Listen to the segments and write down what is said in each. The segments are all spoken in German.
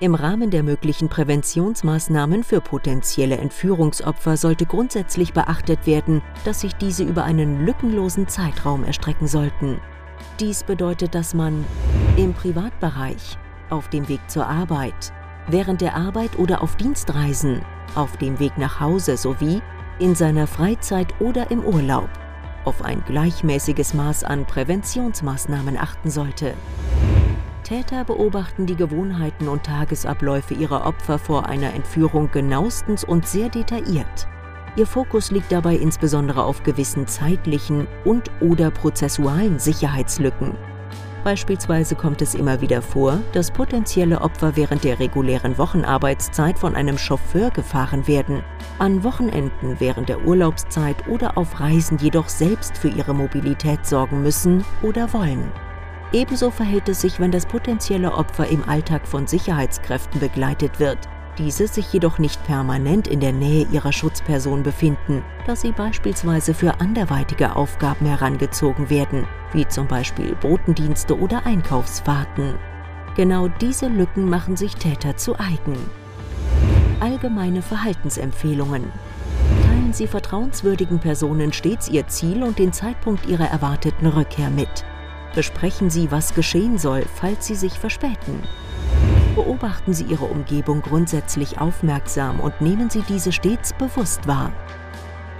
Im Rahmen der möglichen Präventionsmaßnahmen für potenzielle Entführungsopfer sollte grundsätzlich beachtet werden, dass sich diese über einen lückenlosen Zeitraum erstrecken sollten. Dies bedeutet, dass man im Privatbereich, auf dem Weg zur Arbeit, während der Arbeit oder auf Dienstreisen, auf dem Weg nach Hause sowie in seiner Freizeit oder im Urlaub auf ein gleichmäßiges Maß an Präventionsmaßnahmen achten sollte. Täter beobachten die Gewohnheiten und Tagesabläufe ihrer Opfer vor einer Entführung genauestens und sehr detailliert. Ihr Fokus liegt dabei insbesondere auf gewissen zeitlichen und/oder prozessualen Sicherheitslücken. Beispielsweise kommt es immer wieder vor, dass potenzielle Opfer während der regulären Wochenarbeitszeit von einem Chauffeur gefahren werden, an Wochenenden während der Urlaubszeit oder auf Reisen jedoch selbst für ihre Mobilität sorgen müssen oder wollen. Ebenso verhält es sich, wenn das potenzielle Opfer im Alltag von Sicherheitskräften begleitet wird, diese sich jedoch nicht permanent in der Nähe ihrer Schutzperson befinden, da sie beispielsweise für anderweitige Aufgaben herangezogen werden, wie zum Beispiel Botendienste oder Einkaufsfahrten. Genau diese Lücken machen sich Täter zu eigen. Allgemeine Verhaltensempfehlungen. Teilen Sie vertrauenswürdigen Personen stets Ihr Ziel und den Zeitpunkt Ihrer erwarteten Rückkehr mit. Besprechen Sie, was geschehen soll, falls Sie sich verspäten. Beobachten Sie Ihre Umgebung grundsätzlich aufmerksam und nehmen Sie diese stets bewusst wahr.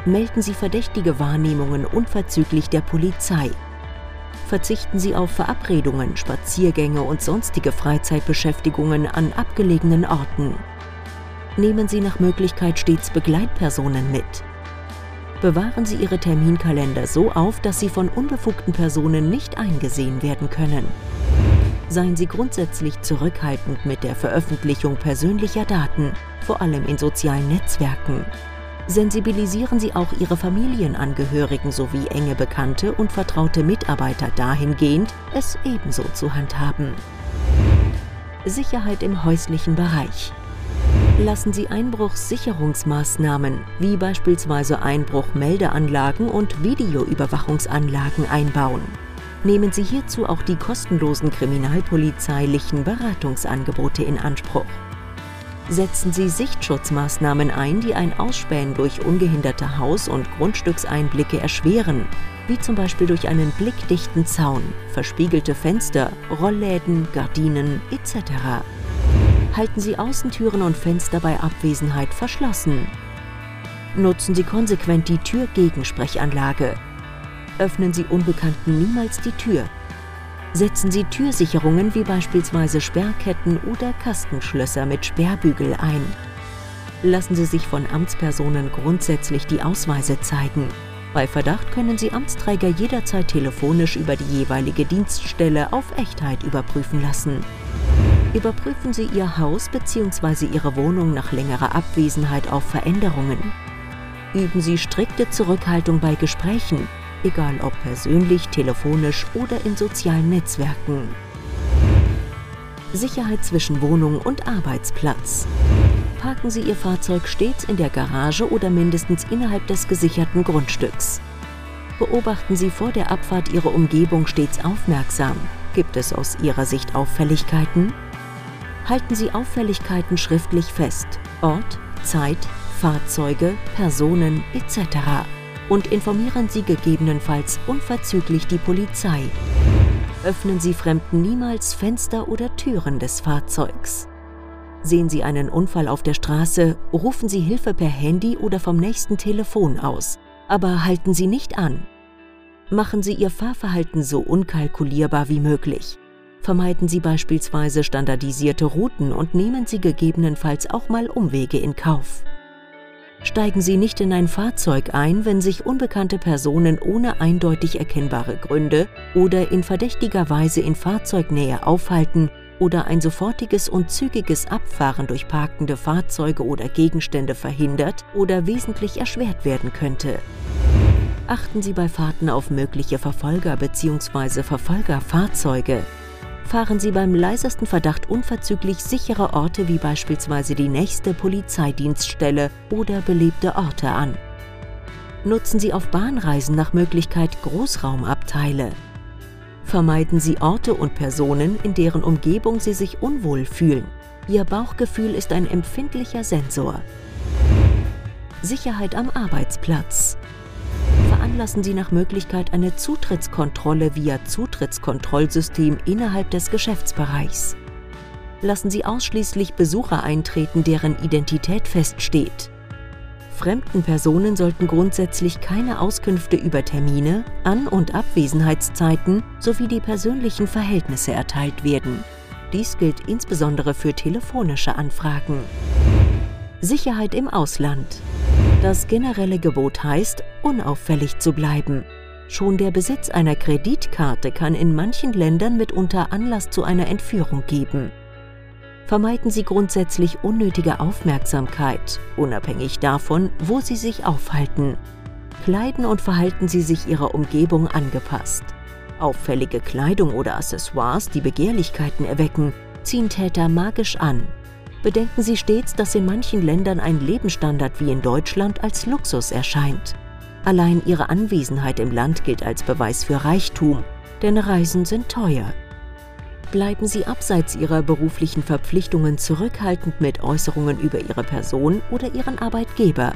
Melden Sie verdächtige Wahrnehmungen unverzüglich der Polizei. Verzichten Sie auf Verabredungen, Spaziergänge und sonstige Freizeitbeschäftigungen an abgelegenen Orten. Nehmen Sie nach Möglichkeit stets Begleitpersonen mit. Bewahren Sie Ihre Terminkalender so auf, dass sie von unbefugten Personen nicht eingesehen werden können. Seien Sie grundsätzlich zurückhaltend mit der Veröffentlichung persönlicher Daten, vor allem in sozialen Netzwerken. Sensibilisieren Sie auch Ihre Familienangehörigen sowie enge Bekannte und vertraute Mitarbeiter dahingehend, es ebenso zu handhaben. Sicherheit im häuslichen Bereich lassen Sie Einbruchssicherungsmaßnahmen wie beispielsweise Einbruchmeldeanlagen und Videoüberwachungsanlagen einbauen. Nehmen Sie hierzu auch die kostenlosen kriminalpolizeilichen Beratungsangebote in Anspruch. Setzen Sie Sichtschutzmaßnahmen ein, die ein Ausspähen durch ungehinderte Haus- und Grundstückseinblicke erschweren, wie zum Beispiel durch einen blickdichten Zaun, verspiegelte Fenster, Rollläden, Gardinen etc halten Sie Außentüren und Fenster bei Abwesenheit verschlossen. Nutzen Sie konsequent die Türgegensprechanlage. Öffnen Sie Unbekannten niemals die Tür. Setzen Sie Türsicherungen wie beispielsweise Sperrketten oder Kastenschlösser mit Sperrbügel ein. Lassen Sie sich von Amtspersonen grundsätzlich die Ausweise zeigen. Bei Verdacht können Sie Amtsträger jederzeit telefonisch über die jeweilige Dienststelle auf Echtheit überprüfen lassen. Überprüfen Sie Ihr Haus bzw. Ihre Wohnung nach längerer Abwesenheit auf Veränderungen. Üben Sie strikte Zurückhaltung bei Gesprächen, egal ob persönlich, telefonisch oder in sozialen Netzwerken. Sicherheit zwischen Wohnung und Arbeitsplatz. Parken Sie Ihr Fahrzeug stets in der Garage oder mindestens innerhalb des gesicherten Grundstücks. Beobachten Sie vor der Abfahrt Ihre Umgebung stets aufmerksam. Gibt es aus Ihrer Sicht Auffälligkeiten? Halten Sie Auffälligkeiten schriftlich fest, Ort, Zeit, Fahrzeuge, Personen etc. und informieren Sie gegebenenfalls unverzüglich die Polizei. Öffnen Sie Fremden niemals Fenster oder Türen des Fahrzeugs. Sehen Sie einen Unfall auf der Straße, rufen Sie Hilfe per Handy oder vom nächsten Telefon aus, aber halten Sie nicht an. Machen Sie Ihr Fahrverhalten so unkalkulierbar wie möglich. Vermeiden Sie beispielsweise standardisierte Routen und nehmen Sie gegebenenfalls auch mal Umwege in Kauf. Steigen Sie nicht in ein Fahrzeug ein, wenn sich unbekannte Personen ohne eindeutig erkennbare Gründe oder in verdächtiger Weise in Fahrzeugnähe aufhalten oder ein sofortiges und zügiges Abfahren durch parkende Fahrzeuge oder Gegenstände verhindert oder wesentlich erschwert werden könnte. Achten Sie bei Fahrten auf mögliche Verfolger bzw. Verfolgerfahrzeuge. Fahren Sie beim leisesten Verdacht unverzüglich sichere Orte wie beispielsweise die nächste Polizeidienststelle oder belebte Orte an. Nutzen Sie auf Bahnreisen nach Möglichkeit Großraumabteile. Vermeiden Sie Orte und Personen, in deren Umgebung Sie sich unwohl fühlen. Ihr Bauchgefühl ist ein empfindlicher Sensor. Sicherheit am Arbeitsplatz. Veranlassen Sie nach Möglichkeit eine Zutrittskontrolle via Zutrittskontrollsystem innerhalb des Geschäftsbereichs. Lassen Sie ausschließlich Besucher eintreten, deren Identität feststeht. Fremden Personen sollten grundsätzlich keine Auskünfte über Termine, An- und Abwesenheitszeiten sowie die persönlichen Verhältnisse erteilt werden. Dies gilt insbesondere für telefonische Anfragen. Sicherheit im Ausland. Das generelle Gebot heißt, unauffällig zu bleiben. Schon der Besitz einer Kreditkarte kann in manchen Ländern mitunter Anlass zu einer Entführung geben vermeiden Sie grundsätzlich unnötige Aufmerksamkeit, unabhängig davon, wo Sie sich aufhalten. Kleiden und verhalten Sie sich Ihrer Umgebung angepasst. Auffällige Kleidung oder Accessoires, die Begehrlichkeiten erwecken, ziehen Täter magisch an. Bedenken Sie stets, dass in manchen Ländern ein Lebensstandard wie in Deutschland als Luxus erscheint. Allein Ihre Anwesenheit im Land gilt als Beweis für Reichtum, denn Reisen sind teuer bleiben Sie abseits Ihrer beruflichen Verpflichtungen zurückhaltend mit Äußerungen über Ihre Person oder Ihren Arbeitgeber.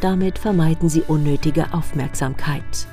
Damit vermeiden Sie unnötige Aufmerksamkeit.